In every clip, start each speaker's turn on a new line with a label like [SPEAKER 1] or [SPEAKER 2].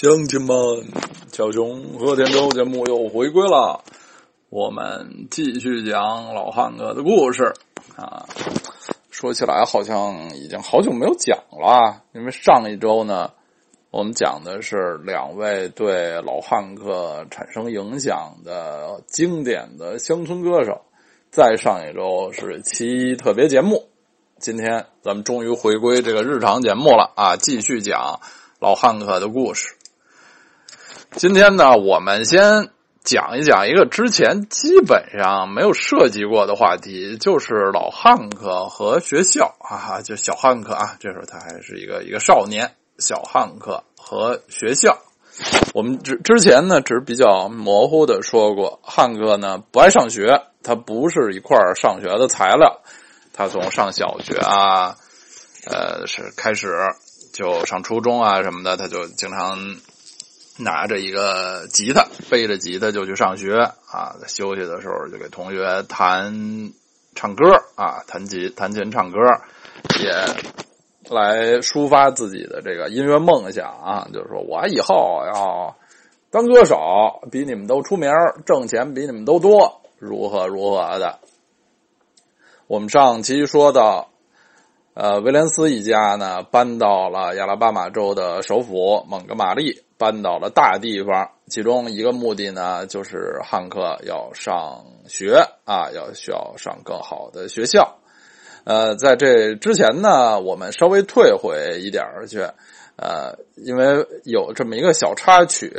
[SPEAKER 1] 乡亲们，小熊和田周节目又回归了，我们继续讲老汉哥的故事啊。说起来，好像已经好久没有讲了，因为上一周呢，我们讲的是两位对老汉克产生影响的经典的乡村歌手。再上一周是其特别节目，今天咱们终于回归这个日常节目了啊，继续讲老汉克的故事。今天呢，我们先讲一讲一个之前基本上没有涉及过的话题，就是老汉克和学校啊，就小汉克啊，这时候他还是一个一个少年，小汉克和学校。我们之之前呢，只是比较模糊的说过，汉克呢不爱上学，他不是一块上学的材料。他从上小学啊，呃，是开始就上初中啊什么的，他就经常。拿着一个吉他，背着吉他就去上学啊。在休息的时候就给同学弹唱歌啊，弹吉弹琴唱歌，也来抒发自己的这个音乐梦想啊。就是说我以后要当歌手，比你们都出名，挣钱比你们都多，如何如何的。我们上期说到，呃，威廉斯一家呢搬到了亚拉巴马州的首府蒙哥马利。搬到了大地方，其中一个目的呢，就是汉克要上学啊，要需要上更好的学校。呃，在这之前呢，我们稍微退回一点儿去，呃，因为有这么一个小插曲，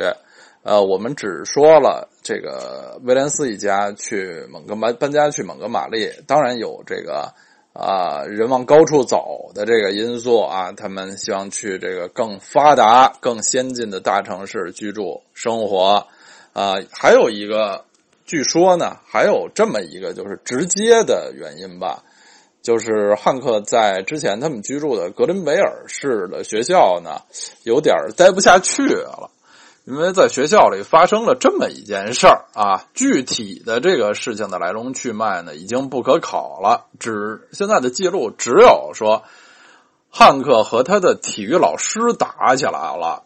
[SPEAKER 1] 呃，我们只说了这个威廉斯一家去蒙哥搬搬家去蒙哥马利，当然有这个。啊，人往高处走的这个因素啊，他们希望去这个更发达、更先进的大城市居住生活。啊，还有一个，据说呢，还有这么一个就是直接的原因吧，就是汉克在之前他们居住的格林维尔市的学校呢，有点待不下去了。因为在学校里发生了这么一件事儿啊，具体的这个事情的来龙去脉呢，已经不可考了。只现在的记录只有说，汉克和他的体育老师打起来了，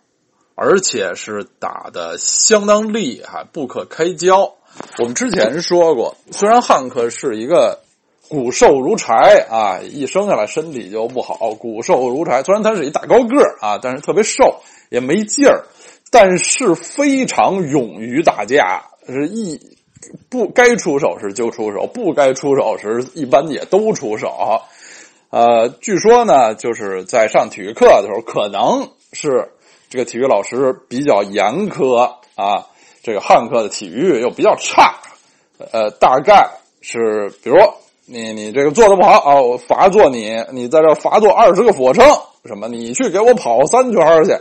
[SPEAKER 1] 而且是打的相当厉害，不可开交。我们之前说过，虽然汉克是一个骨瘦如柴啊，一生下来身体就不好，骨瘦如柴。虽然他是一大高个儿啊，但是特别瘦，也没劲儿。但是非常勇于打架，是一不该出手时就出手，不该出手时一般也都出手。呃，据说呢，就是在上体育课的时候，可能是这个体育老师比较严苛啊，这个汉克的体育又比较差，呃，大概是比如你你这个做的不好啊，我罚做你，你在这罚做二十个俯卧撑，什么你去给我跑三圈去。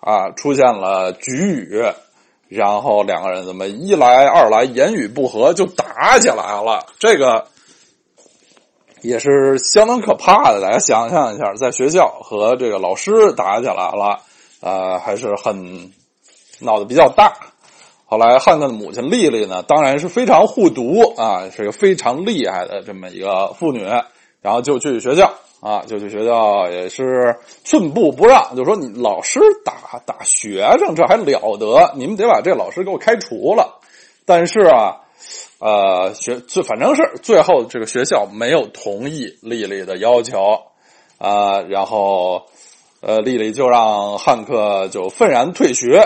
[SPEAKER 1] 啊，出现了局语，然后两个人怎么一来二来言语不合就打起来了，这个也是相当可怕的。大家想象一下，在学校和这个老师打起来了，呃，还是很闹得比较大。后来汉克的母亲丽丽呢，当然是非常护犊啊，是个非常厉害的这么一个妇女，然后就去学校。啊，就去学校也是寸步不让，就说你老师打打学生，这还了得？你们得把这老师给我开除了。但是啊，呃，学最反正是最后这个学校没有同意丽丽的要求啊，然后呃，丽丽就让汉克就愤然退学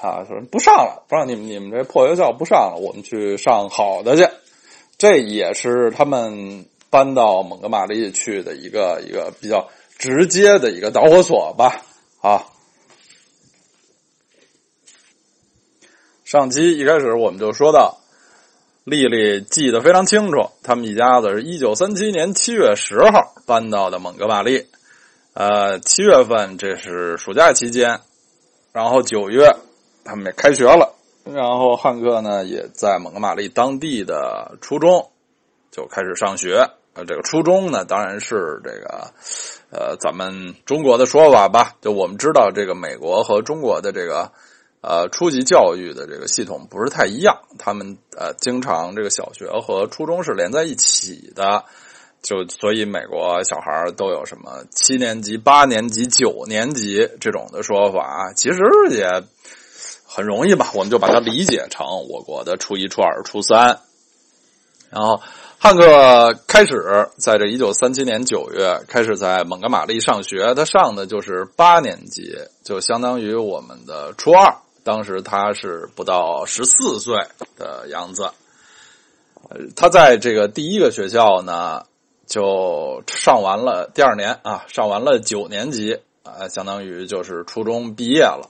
[SPEAKER 1] 啊，说不上了，不让你们你们这破学校不上了，我们去上好的去。这也是他们。搬到蒙哥马利去的一个一个比较直接的一个导火索吧，啊。上期一开始我们就说到，丽丽记得非常清楚，他们一家子是一九三七年七月十号搬到的蒙哥马利，呃，七月份这是暑假期间，然后九月他们也开学了，然后汉克呢也在蒙哥马利当地的初中就开始上学。呃，这个初中呢，当然是这个，呃，咱们中国的说法吧。就我们知道，这个美国和中国的这个，呃，初级教育的这个系统不是太一样。他们呃，经常这个小学和初中是连在一起的。就所以美国小孩都有什么七年级、八年级、九年级这种的说法，其实也很容易吧，我们就把它理解成我国的初一、初二、初三。然后汉克开始在这一九三七年九月开始在蒙哥马利上学，他上的就是八年级，就相当于我们的初二。当时他是不到十四岁的样子。他在这个第一个学校呢。就上完了第二年啊，上完了九年级啊，相当于就是初中毕业了。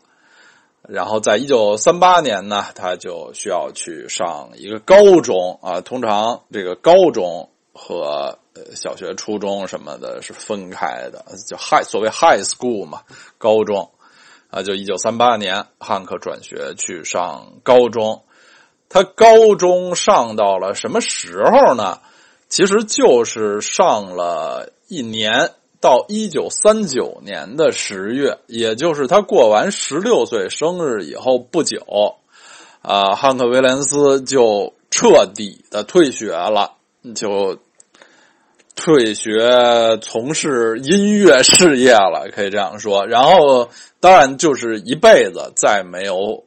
[SPEAKER 1] 然后在一九三八年呢，他就需要去上一个高中啊。通常这个高中和小学、初中什么的是分开的，叫 high 所谓 high school 嘛，高中啊。就一九三八年，汉克转学去上高中。他高中上到了什么时候呢？其实就是上了一年，到一九三九年的十月，也就是他过完十六岁生日以后不久，啊，汉克·威廉斯就彻底的退学了，就退学从事音乐事业了，可以这样说。然后，当然就是一辈子再没有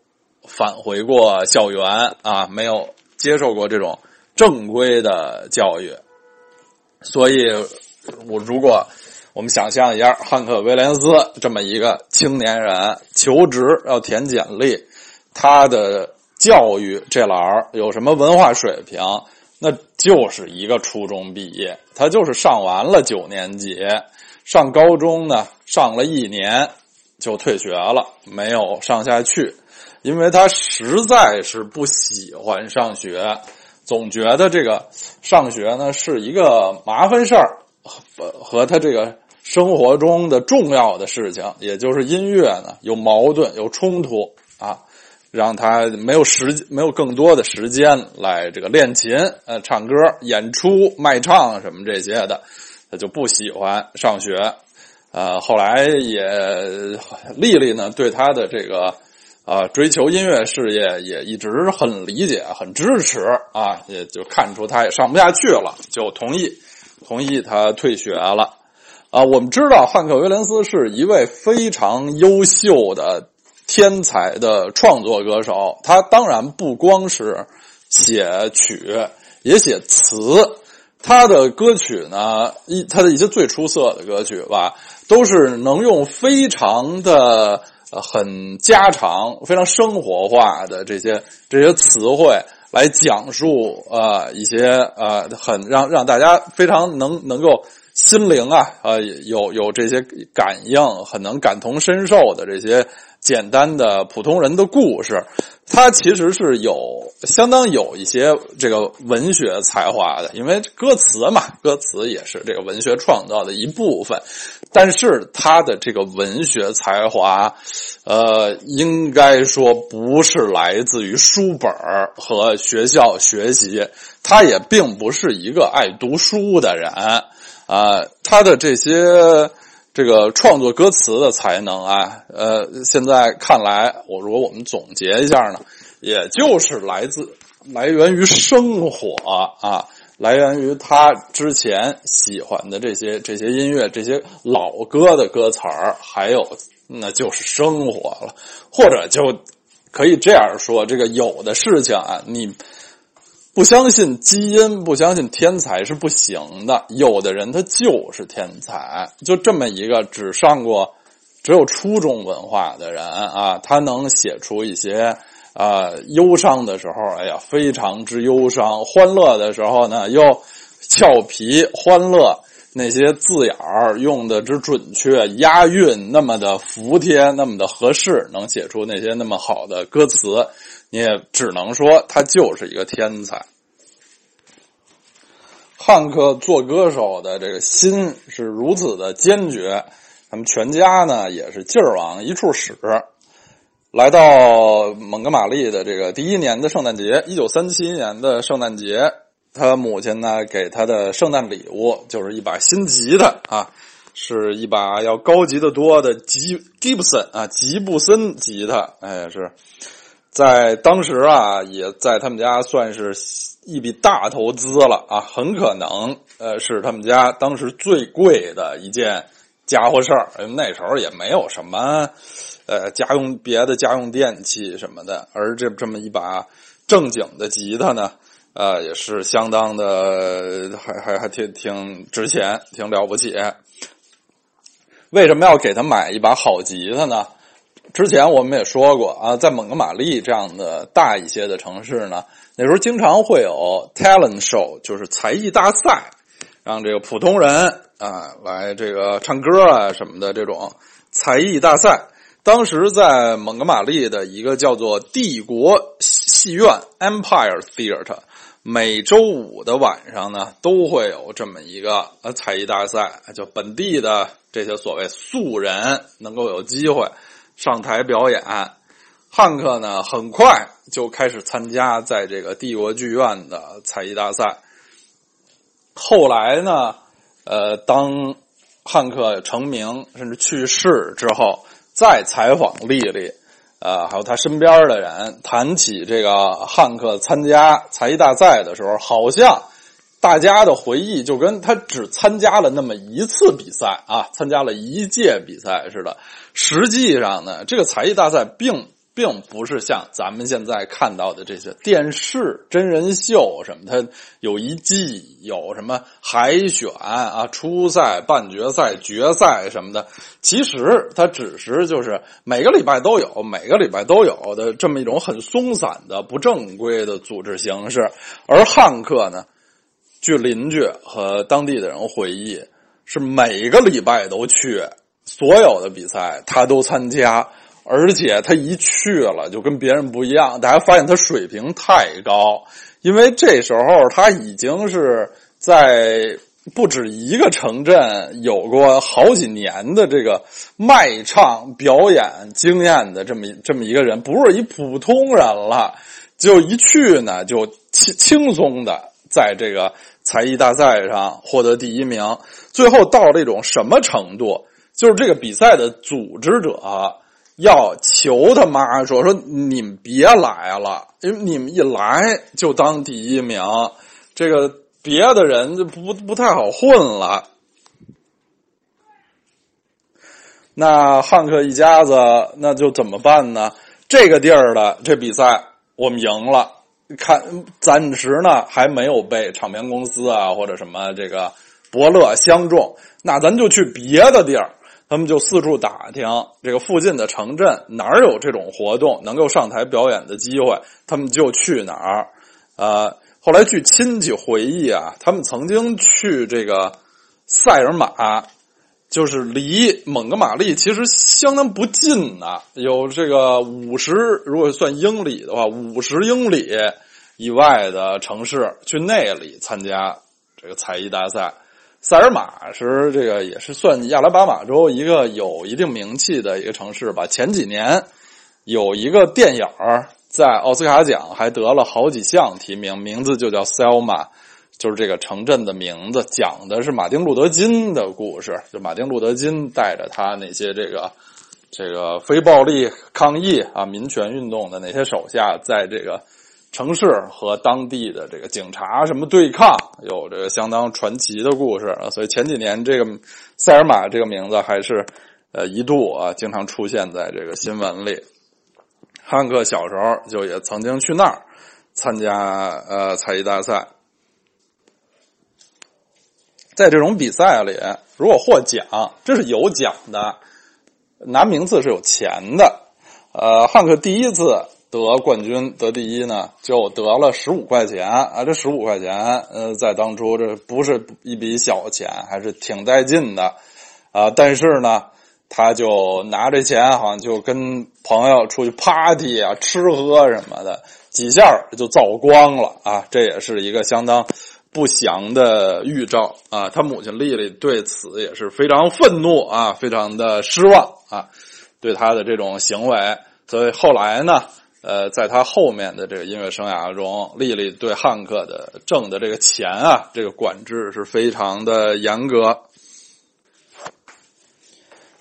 [SPEAKER 1] 返回过校园啊，没有接受过这种。正规的教育，所以，我如果我们想象一下，汉克·威廉斯这么一个青年人求职要填简历，他的教育这栏有什么文化水平？那就是一个初中毕业，他就是上完了九年级，上高中呢上了一年就退学了，没有上下去，因为他实在是不喜欢上学。总觉得这个上学呢是一个麻烦事儿，和和他这个生活中的重要的事情，也就是音乐呢有矛盾有冲突啊，让他没有时没有更多的时间来这个练琴、呃唱歌、演出、卖唱什么这些的，他就不喜欢上学。呃，后来也丽丽呢对他的这个。啊，追求音乐事业也一直很理解、很支持啊，也就看出他也上不下去了，就同意同意他退学了。啊，我们知道汉克·威廉斯是一位非常优秀的天才的创作歌手，他当然不光是写曲，也写词。他的歌曲呢，一他的一些最出色的歌曲吧，都是能用非常的。很家常、非常生活化的这些这些词汇来讲述啊一些呃很让让大家非常能能够心灵啊呃有有这些感应、很能感同身受的这些简单的普通人的故事。他其实是有相当有一些这个文学才华的，因为歌词嘛，歌词也是这个文学创造的一部分。但是他的这个文学才华，呃，应该说不是来自于书本和学校学习，他也并不是一个爱读书的人啊。他的这些。这个创作歌词的才能啊，呃，现在看来，我如果我们总结一下呢，也就是来自来源于生活啊，来源于他之前喜欢的这些这些音乐，这些老歌的歌词儿，还有那就是生活了，或者就可以这样说，这个有的事情啊，你。不相信基因，不相信天才是不行的。有的人他就是天才，就这么一个只上过只有初中文化的人啊，他能写出一些啊忧伤的时候，哎呀，非常之忧伤；欢乐的时候呢，又俏皮欢乐。那些字眼儿用的之准确，押韵那么的服帖，那么的合适，能写出那些那么好的歌词。你也只能说他就是一个天才。汉克做歌手的这个心是如此的坚决，他们全家呢也是劲儿往一处使。来到蒙哥马利的这个第一年的圣诞节，一九三七年的圣诞节，他母亲呢给他的圣诞礼物就是一把新吉他啊，是一把要高级的多的吉吉布森啊吉布森吉他，哎是。在当时啊，也在他们家算是一笔大投资了啊，很可能呃是他们家当时最贵的一件家伙事儿。因为那时候也没有什么呃家用别的家用电器什么的，而这这么一把正经的吉他呢，呃也是相当的还还还挺挺值钱，挺了不起。为什么要给他买一把好吉他呢？之前我们也说过啊，在蒙哥马利这样的大一些的城市呢，那时候经常会有 talent show，就是才艺大赛，让这个普通人啊来这个唱歌啊什么的这种才艺大赛。当时在蒙哥马利的一个叫做帝国戏院 （Empire Theatre），每周五的晚上呢，都会有这么一个呃才艺大赛，就本地的这些所谓素人能够有机会。上台表演，汉克呢很快就开始参加在这个帝国剧院的才艺大赛。后来呢，呃，当汉克成名甚至去世之后，再采访丽丽，呃，还有他身边的人谈起这个汉克参加才艺大赛的时候，好像大家的回忆就跟他只参加了那么一次比赛啊，参加了一届比赛似的。实际上呢，这个才艺大赛并并不是像咱们现在看到的这些电视真人秀什么，它有一季有什么海选啊、初赛、半决赛、决赛什么的。其实它只是就是每个礼拜都有，每个礼拜都有的这么一种很松散的、不正规的组织形式。而汉克呢，据邻居和当地的人回忆，是每个礼拜都去。所有的比赛他都参加，而且他一去了就跟别人不一样。大家发现他水平太高，因为这时候他已经是在不止一个城镇有过好几年的这个卖唱表演经验的这么这么一个人，不是一普通人了。就一去呢，就轻轻松的在这个才艺大赛上获得第一名。最后到了一种什么程度？就是这个比赛的组织者要求他妈说说你们别来了，因为你们一来就当第一名，这个别的人就不不太好混了。那汉克一家子那就怎么办呢？这个地儿的这比赛我们赢了，看暂时呢还没有被唱片公司啊或者什么这个伯乐相中，那咱就去别的地儿。他们就四处打听这个附近的城镇哪儿有这种活动能够上台表演的机会，他们就去哪儿。呃，后来据亲戚回忆啊，他们曾经去这个塞尔玛，就是离蒙哥马利其实相当不近的，有这个五十，如果算英里的话，五十英里以外的城市，去那里参加这个才艺大赛。塞尔玛是这个也是算亚拉巴马州一个有一定名气的一个城市吧。前几年有一个电影在奥斯卡奖还得了好几项提名，名字就叫《Selma》，就是这个城镇的名字，讲的是马丁路德金的故事。就马丁路德金带着他那些这个这个非暴力抗议啊、民权运动的那些手下，在这个。城市和当地的这个警察什么对抗，有这个相当传奇的故事啊。所以前几年这个塞尔玛这个名字还是呃一度啊经常出现在这个新闻里。汉克小时候就也曾经去那儿参加呃才艺大赛，在这种比赛里，如果获奖，这是有奖的，拿名次是有钱的。呃，汉克第一次。得冠军得第一呢，就得了十五块钱啊！这十五块钱，呃，在当初这不是一笔小钱，还是挺带劲的啊！但是呢，他就拿这钱，好像就跟朋友出去 party 啊，吃喝什么的，几下就造光了啊！这也是一个相当不祥的预兆啊！他母亲丽丽对此也是非常愤怒啊，非常的失望啊，对他的这种行为，所以后来呢。呃，在他后面的这个音乐生涯中，丽丽对汉克的挣的这个钱啊，这个管制是非常的严格。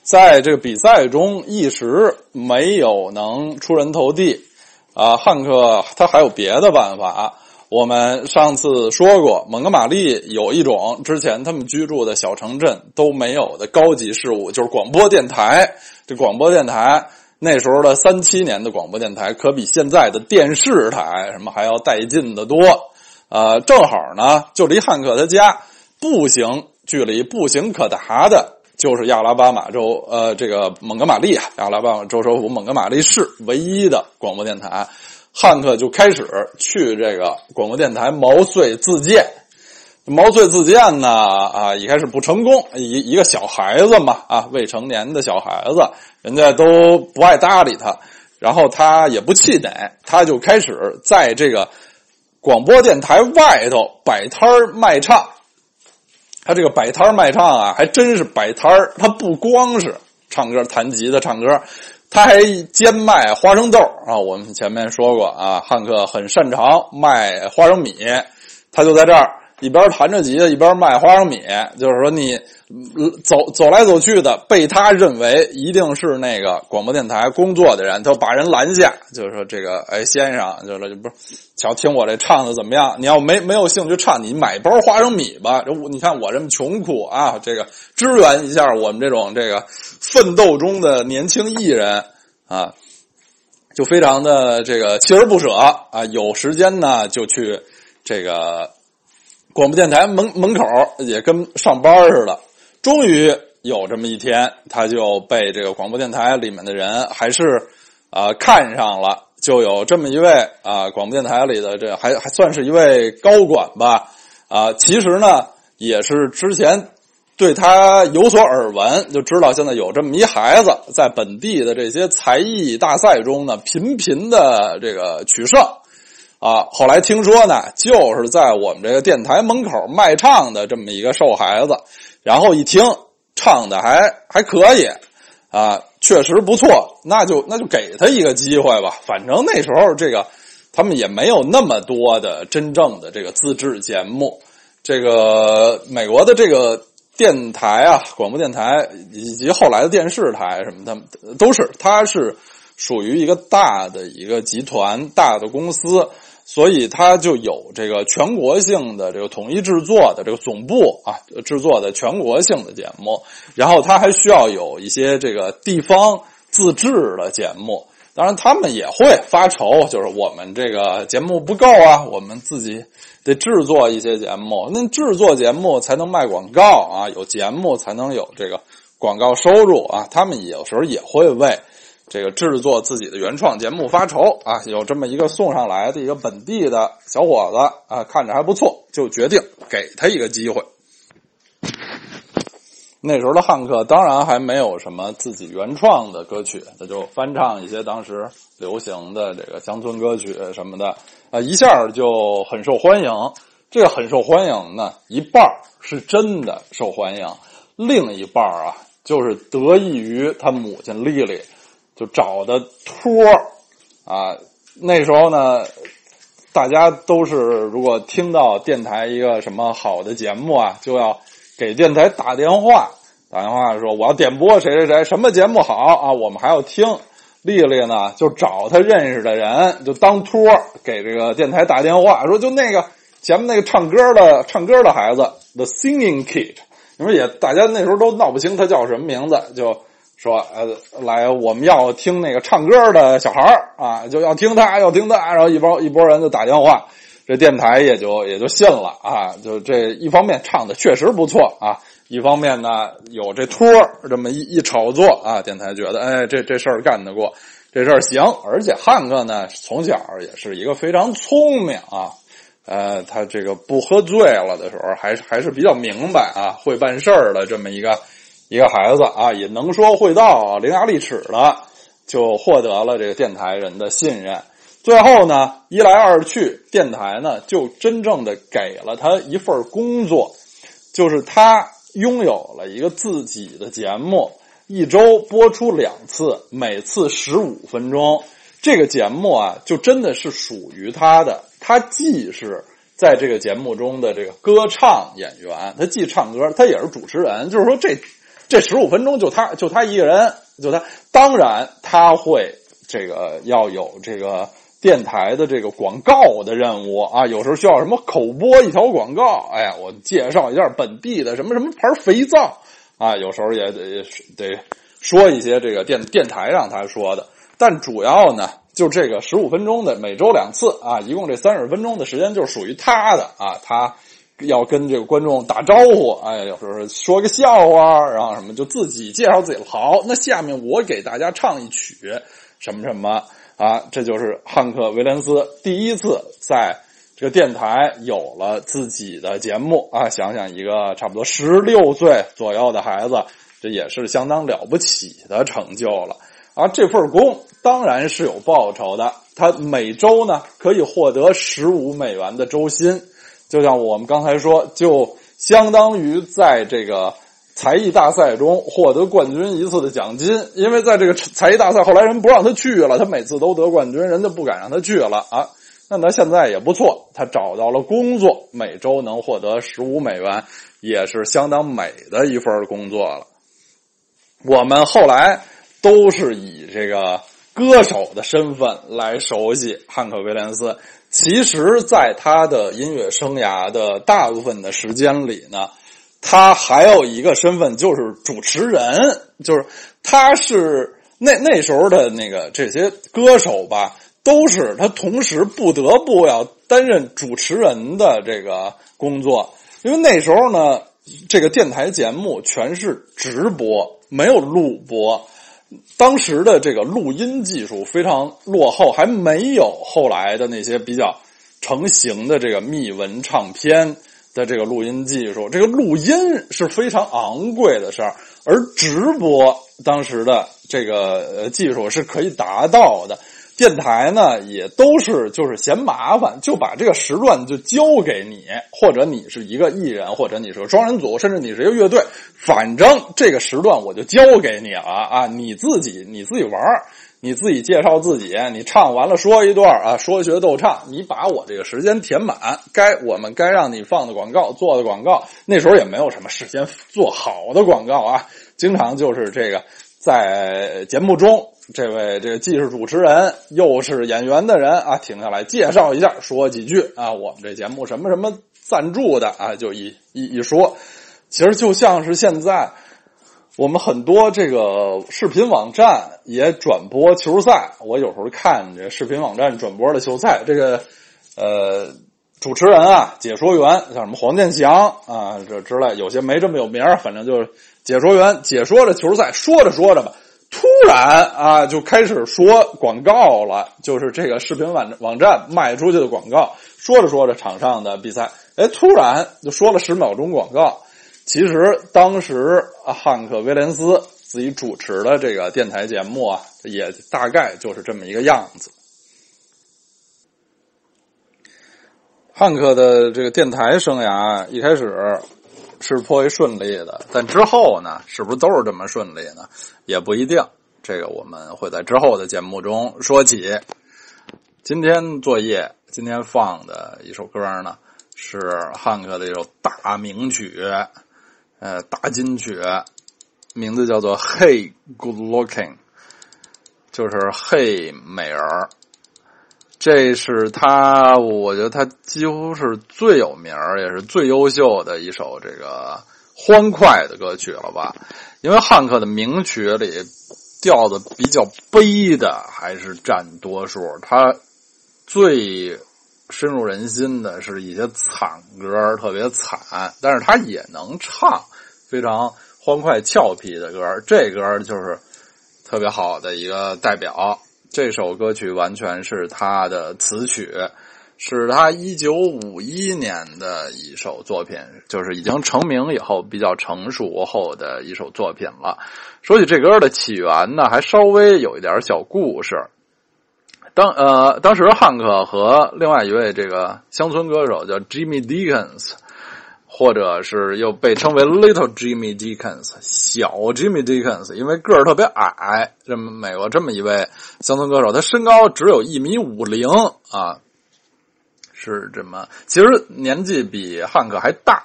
[SPEAKER 1] 在这个比赛中，一时没有能出人头地，啊，汉克他还有别的办法。我们上次说过，蒙哥马利有一种之前他们居住的小城镇都没有的高级事物，就是广播电台。这广播电台那时候的三七年的广播电台，可比现在的电视台什么还要带劲的多。呃，正好呢，就离汉克他家步行距离步行可达的，就是亚拉巴马州呃这个蒙哥马利啊，亚拉巴马州首府蒙哥马利市唯一的广播电台。汉克就开始去这个广播电台毛遂自荐，毛遂自荐呢啊，一开始不成功，一一个小孩子嘛啊，未成年的小孩子，人家都不爱搭理他，然后他也不气馁，他就开始在这个广播电台外头摆摊卖唱。他这个摆摊卖唱啊，还真是摆摊他不光是唱歌、弹吉他、唱歌。他还兼卖花生豆啊！我们前面说过啊，汉克很擅长卖花生米，他就在这儿一边弹着吉他一边卖花生米。就是说，你走走来走去的，被他认为一定是那个广播电台工作的人，他把人拦下，就是说这个哎先生，就是不是想听我这唱的怎么样？你要没没有兴趣唱，你买包花生米吧。你看我这么穷苦啊，这个支援一下我们这种这个。奋斗中的年轻艺人啊，就非常的这个锲而不舍啊，有时间呢就去这个广播电台门门口也跟上班似的。终于有这么一天，他就被这个广播电台里面的人还是啊看上了，就有这么一位啊广播电台里的这还还算是一位高管吧啊，其实呢也是之前。对他有所耳闻，就知道现在有这么一孩子在本地的这些才艺大赛中呢频频的这个取胜，啊，后来听说呢，就是在我们这个电台门口卖唱的这么一个瘦孩子，然后一听唱的还还可以，啊，确实不错，那就那就给他一个机会吧，反正那时候这个他们也没有那么多的真正的这个自制节目，这个美国的这个。电台啊，广播电台以及后来的电视台什么的，都是它是属于一个大的一个集团、大的公司，所以它就有这个全国性的这个统一制作的这个总部啊，制作的全国性的节目，然后它还需要有一些这个地方自制的节目。当然，他们也会发愁，就是我们这个节目不够啊，我们自己得制作一些节目。那制作节目才能卖广告啊，有节目才能有这个广告收入啊。他们有时候也会为这个制作自己的原创节目发愁啊。有这么一个送上来的一个本地的小伙子啊，看着还不错，就决定给他一个机会。那时候的汉克当然还没有什么自己原创的歌曲，他就翻唱一些当时流行的这个乡村歌曲什么的，啊，一下就很受欢迎。这个很受欢迎呢，一半是真的受欢迎，另一半啊，就是得益于他母亲丽丽，就找的托啊。那时候呢，大家都是如果听到电台一个什么好的节目啊，就要。给电台打电话，打电话说我要点播谁谁谁什么节目好啊，我们还要听。丽丽呢就找她认识的人，就当托给这个电台打电话，说就那个前面那个唱歌的唱歌的孩子，The Singing Kid，你说也大家那时候都闹不清他叫什么名字，就说呃来我们要听那个唱歌的小孩啊，就要听他要听他，然后一帮一拨人就打电话。这电台也就也就信了啊，就这一方面唱的确实不错啊，一方面呢有这托这么一一炒作啊，电台觉得哎这这事儿干得过，这事儿行，而且汉克呢从小也是一个非常聪明啊，呃他这个不喝醉了的时候还是还是比较明白啊，会办事儿的这么一个一个孩子啊，也能说会道，伶牙俐齿的，就获得了这个电台人的信任。最后呢，一来二去，电台呢就真正的给了他一份工作，就是他拥有了一个自己的节目，一周播出两次，每次十五分钟。这个节目啊，就真的是属于他的。他既是在这个节目中的这个歌唱演员，他既唱歌，他也是主持人。就是说，这这这十五分钟就他就他一个人，就他。当然，他会这个要有这个。电台的这个广告的任务啊，有时候需要什么口播一条广告，哎呀，我介绍一下本地的什么什么牌肥皂啊，有时候也得得说一些这个电电台让他说的，但主要呢，就这个十五分钟的每周两次啊，一共这三十分钟的时间就是属于他的啊，他。要跟这个观众打招呼，哎，有时候说个笑话，然后什么就自己介绍自己。好，那下面我给大家唱一曲什么什么啊，这就是汉克·威廉斯第一次在这个电台有了自己的节目啊。想想一个差不多十六岁左右的孩子，这也是相当了不起的成就了啊。这份工当然是有报酬的，他每周呢可以获得十五美元的周薪。就像我们刚才说，就相当于在这个才艺大赛中获得冠军一次的奖金。因为在这个才艺大赛后来人不让他去了，他每次都得冠军，人家不敢让他去了啊。那他现在也不错，他找到了工作，每周能获得十五美元，也是相当美的一份工作了。我们后来都是以这个歌手的身份来熟悉汉克·威廉斯。其实，在他的音乐生涯的大部分的时间里呢，他还有一个身份就是主持人，就是他是那那时候的那个这些歌手吧，都是他同时不得不要担任主持人的这个工作，因为那时候呢，这个电台节目全是直播，没有录播。当时的这个录音技术非常落后，还没有后来的那些比较成型的这个密文唱片的这个录音技术。这个录音是非常昂贵的事儿，而直播当时的这个技术是可以达到的。电台呢，也都是就是嫌麻烦，就把这个时段就交给你，或者你是一个艺人，或者你是个双人组，甚至你是一个乐队，反正这个时段我就交给你了啊！你自己你自己玩你自己介绍自己，你唱完了说一段啊，说学逗唱，你把我这个时间填满，该我们该让你放的广告做的广告，那时候也没有什么事先做好的广告啊，经常就是这个在节目中。这位这个既是主持人又是演员的人啊，停下来介绍一下，说几句啊。我们这节目什么什么赞助的啊，就一一一说，其实就像是现在我们很多这个视频网站也转播球赛。我有时候看这视频网站转播的球赛，这个呃主持人啊，解说员像什么黄健翔啊这之类，有些没这么有名反正就是解说员解说着球赛，说着说着吧。突然啊，就开始说广告了，就是这个视频网网站卖出去的广告。说着说着，场上的比赛，哎，突然就说了十秒钟广告。其实当时汉克·威廉斯自己主持的这个电台节目啊，也大概就是这么一个样子。汉克的这个电台生涯一开始。是颇为顺利的，但之后呢，是不是都是这么顺利呢？也不一定。这个我们会在之后的节目中说起。今天作业，今天放的一首歌呢，是汉克的一首大名曲，呃，大金曲，名字叫做《Hey Good Looking》，就是 “Hey 美人儿”。这是他，我觉得他几乎是最有名也是最优秀的一首这个欢快的歌曲了吧？因为汉克的名曲里调子比较悲的还是占多数，他最深入人心的是一些惨歌，特别惨，但是他也能唱非常欢快俏皮的歌，这歌就是特别好的一个代表。这首歌曲完全是他的词曲，是他一九五一年的一首作品，就是已经成名以后比较成熟后的一首作品了。说起这歌的起源呢，还稍微有一点小故事。当呃，当时汉克和另外一位这个乡村歌手叫 Jimmy Dickens。或者是又被称为 Little Jimmy Dickens，小 Jimmy Dickens，因为个儿特别矮。这么美国这么一位乡村歌手，他身高只有一米五零啊，是这么，其实年纪比汉克还大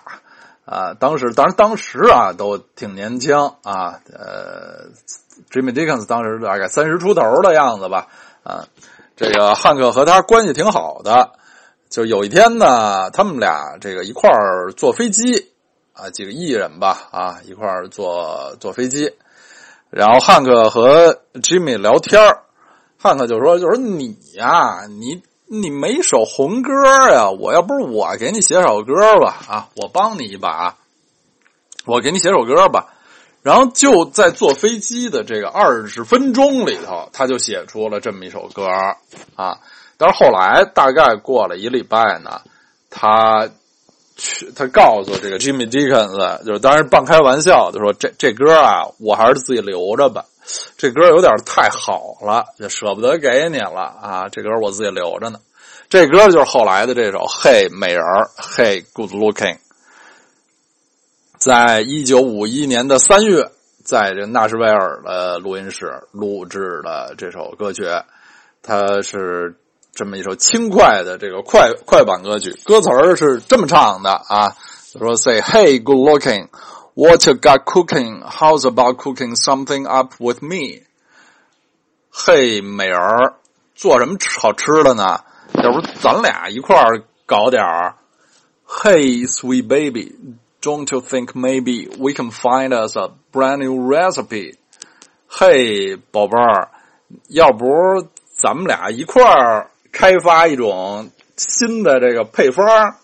[SPEAKER 1] 啊。当时，当然当时啊，都挺年轻啊。呃，Jimmy Dickens 当时大概三十出头的样子吧啊。这个汉克和他关系挺好的。就有一天呢，他们俩这个一块儿坐飞机啊，几个艺人吧啊，一块儿坐坐飞机。然后汉克和 Jimmy 聊天汉克就说：“就说你呀，你你没首红歌呀？我要不是我给你写首歌吧啊，我帮你一把，我给你写首歌吧。”然后就在坐飞机的这个二十分钟里头，他就写出了这么一首歌啊。但是后来大概过了一礼拜呢，他去他告诉这个 Jimmy Dickens，就是当然半开玩笑，就说这这歌啊，我还是自己留着吧。这歌有点太好了，就舍不得给你了啊。这歌我自己留着呢。这歌就是后来的这首《嘿美人》，Hey Good Looking，在一九五一年的三月，在这纳什维尔的录音室录制的这首歌曲，它是。这么一首轻快的这个快快板歌曲，歌词儿是这么唱的啊，说 “Say hey, good looking, what you got cooking? How's about cooking something up with me？” 嘿，美人儿，做什么好吃的呢？要不咱俩一块儿搞点儿？Hey, sweet baby, don't you think maybe we can find us a brand new recipe？嘿，宝贝儿，要不咱们俩一块儿？开发一种新的这个配方。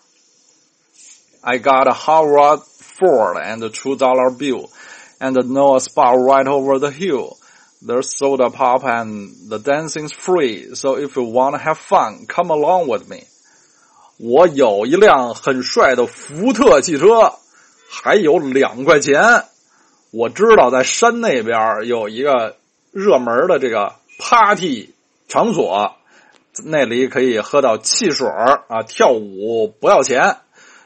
[SPEAKER 1] I got a hot rod Ford and a two dollar bill, and know a spot right over the hill. There's soda pop and the dancing's free. So if you wanna have fun, come along with me. 我有一辆很帅的福特汽车，还有两块钱。我知道在山那边有一个热门的这个 party 场所。 那里可以喝到汽水啊，跳舞不要钱。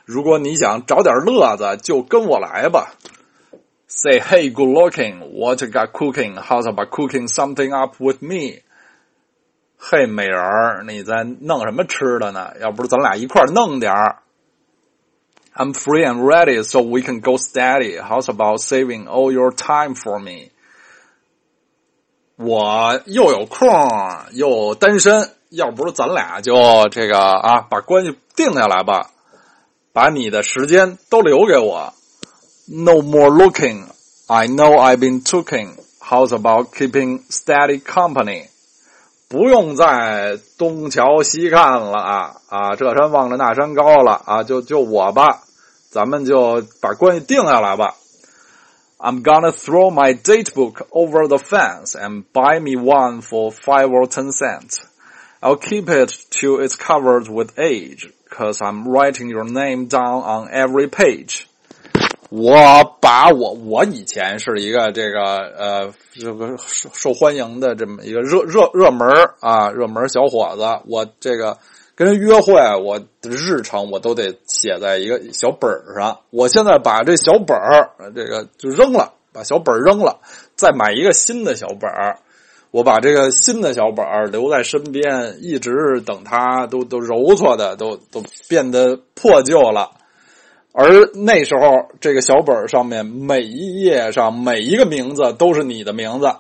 [SPEAKER 1] 如果你想找点乐子，就跟我来吧。Say hey, good looking. What got cooking? How's about cooking something up with me? 嘿，美人儿，你在弄什么吃的呢？要不咱俩一块弄点儿。I'm free and ready, so we can go steady. How's about saving all your time for me? 我又有空又单身。要不是咱俩就这个啊，把关系定下来吧，把你的时间都留给我。No more looking, I know I've been talking. How's about keeping steady company? 不用再东瞧西看了啊啊，这山望着那山高了啊，就就我吧，咱们就把关系定下来吧。I'm gonna throw my date book over the fence and buy me one for five or ten cents. I'll keep it till it's covered with age, cause I'm writing your name down on every page. 我把我我以前是一个这个呃这个受受欢迎的这么一个热热热门啊热门小伙子，我这个跟人约会，我的日程我都得写在一个小本上。我现在把这小本儿这个就扔了，把小本扔了，再买一个新的小本儿。我把这个新的小本儿留在身边，一直等它都都揉搓的都都变得破旧了。而那时候，这个小本儿上面每一页上每一个名字都是你的名字。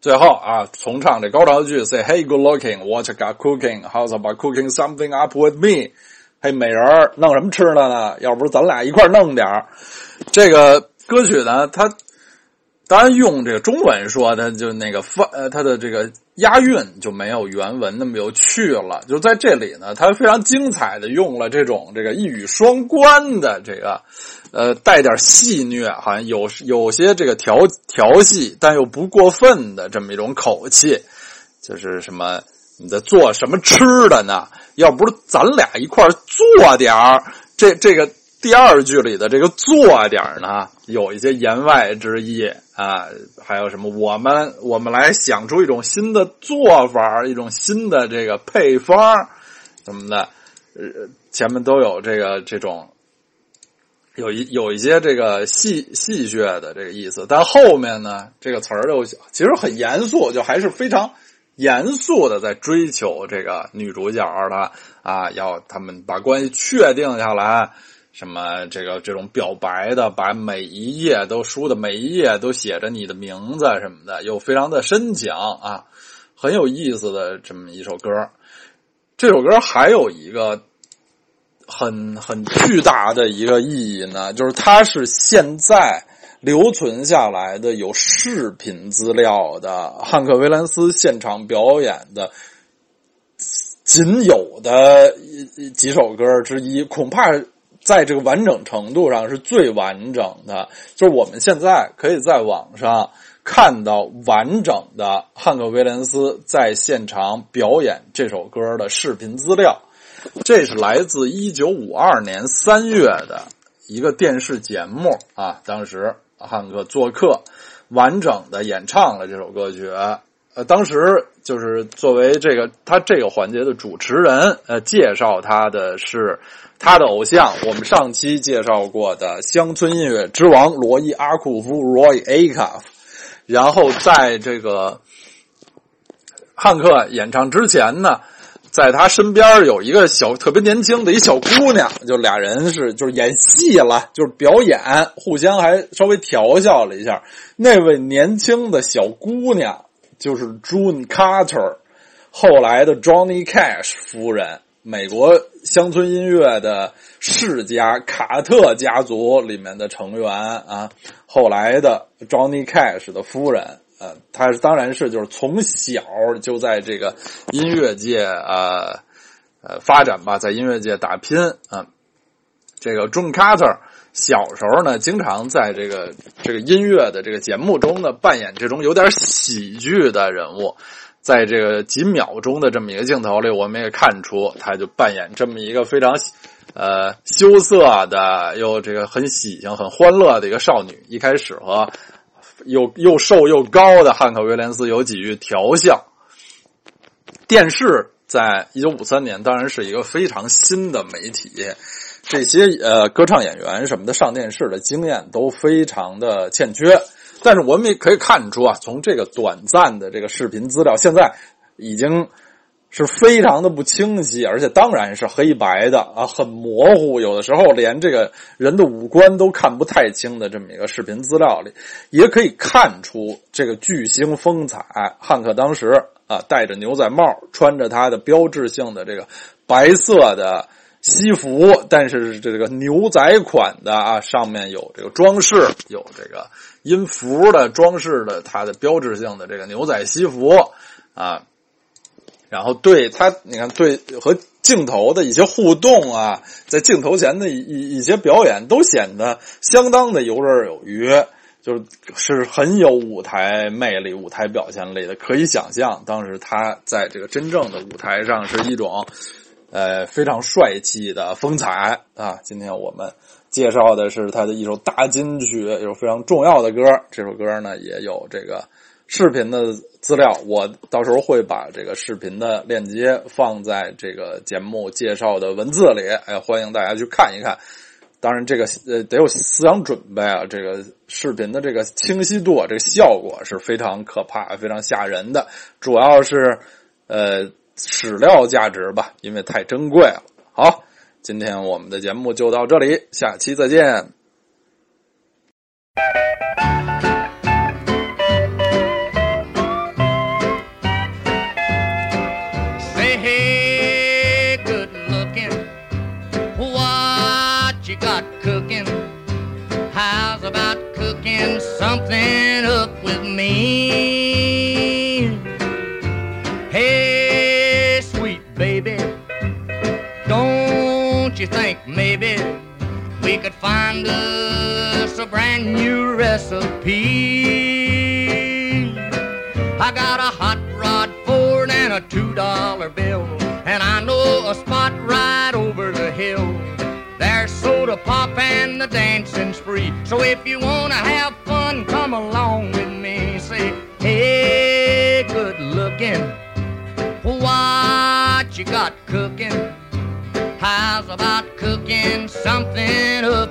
[SPEAKER 1] 最后啊，重唱这高潮句：Say hey, good looking, what you got cooking? How's about cooking something up with me? 嘿，美人儿，弄什么吃的呢？要不咱俩一块弄点儿。这个歌曲呢，它。当然，用这个中文说，它就那个发呃，它的这个押韵就没有原文那么有趣了。就在这里呢，它非常精彩的用了这种这个一语双关的这个，呃，带点戏谑，好像有有些这个调调戏，但又不过分的这么一种口气。就是什么你在做什么吃的呢？要不是咱俩一块做点儿，这这个。第二句里的这个做点呢，有一些言外之意啊，还有什么？我们我们来想出一种新的做法，一种新的这个配方，什么的，呃，前面都有这个这种，有一有一些这个戏戏谑的这个意思，但后面呢，这个词儿就其实很严肃，就还是非常严肃的在追求这个女主角的啊，要他们把关系确定下来。什么这个这种表白的，把每一页都书的每一页都写着你的名字什么的，又非常的深情啊。很有意思的这么一首歌。这首歌还有一个很很巨大的一个意义呢，就是它是现在留存下来的有视频资料的汉克·威廉斯现场表演的仅有的几首歌之一，恐怕在这个完整程度上是最完整的。就是我们现在可以在网上。看到完整的汉克·威廉斯在现场表演这首歌的视频资料，这是来自一九五二年三月的一个电视节目啊。当时汉克做客，完整的演唱了这首歌曲。呃，当时就是作为这个他这个环节的主持人，呃，介绍他的是他的偶像，我们上期介绍过的乡村音乐之王罗伊·阿库夫 （Roy a c u f。然后在这个汉克演唱之前呢，在他身边有一个小特别年轻的一小姑娘，就俩人是就是演戏了，就是表演，互相还稍微调笑了一下。那位年轻的小姑娘就是 June Carter，后来的 Johnny Cash 夫人，美国乡村音乐的世家卡特家族里面的成员啊。后来的 Johnny Cash 的夫人，呃，他当然是就是从小就在这个音乐界呃呃发展吧，在音乐界打拼啊。这个 John Carter 小时候呢，经常在这个这个音乐的这个节目中呢，扮演这种有点喜剧的人物。在这个几秒钟的这么一个镜头里，我们也看出，他就扮演这么一个非常。呃，羞涩的又这个很喜庆、很欢乐的一个少女，一开始和又又瘦又高的汉克·威廉斯有几句调笑。电视在一九五三年当然是一个非常新的媒体，这些呃歌唱演员什么的上电视的经验都非常的欠缺。但是我们也可以看出啊，从这个短暂的这个视频资料，现在已经。是非常的不清晰，而且当然是黑白的啊，很模糊，有的时候连这个人的五官都看不太清的这么一个视频资料里，也可以看出这个巨星风采。汉克当时啊，戴着牛仔帽，穿着他的标志性的这个白色的西服，但是这个牛仔款的啊，上面有这个装饰，有这个音符的装饰的，它的标志性的这个牛仔西服啊。然后对他，你看对和镜头的一些互动啊，在镜头前的一一些表演都显得相当的游刃有余，就是是很有舞台魅力、舞台表现力的。可以想象，当时他在这个真正的舞台上是一种，呃，非常帅气的风采啊。今天我们介绍的是他的一首大金曲，一首非常重要的歌。这首歌呢，也有这个。视频的资料，我到时候会把这个视频的链接放在这个节目介绍的文字里，哎，欢迎大家去看一看。当然，这个呃得有思想准备啊，这个视频的这个清晰度，这个效果是非常可怕、非常吓人的。主要是呃史料价值吧，因为太珍贵了。好，今天我们的节目就到这里，下期再见。Could find us a brand new recipe? I got a hot rod Ford and a two dollar bill, and I know a spot right over the hill. There's soda pop and the dancing's free. So if you wanna have fun, come along with me. Say, hey, good looking, what you got cooking? How's about cooking something up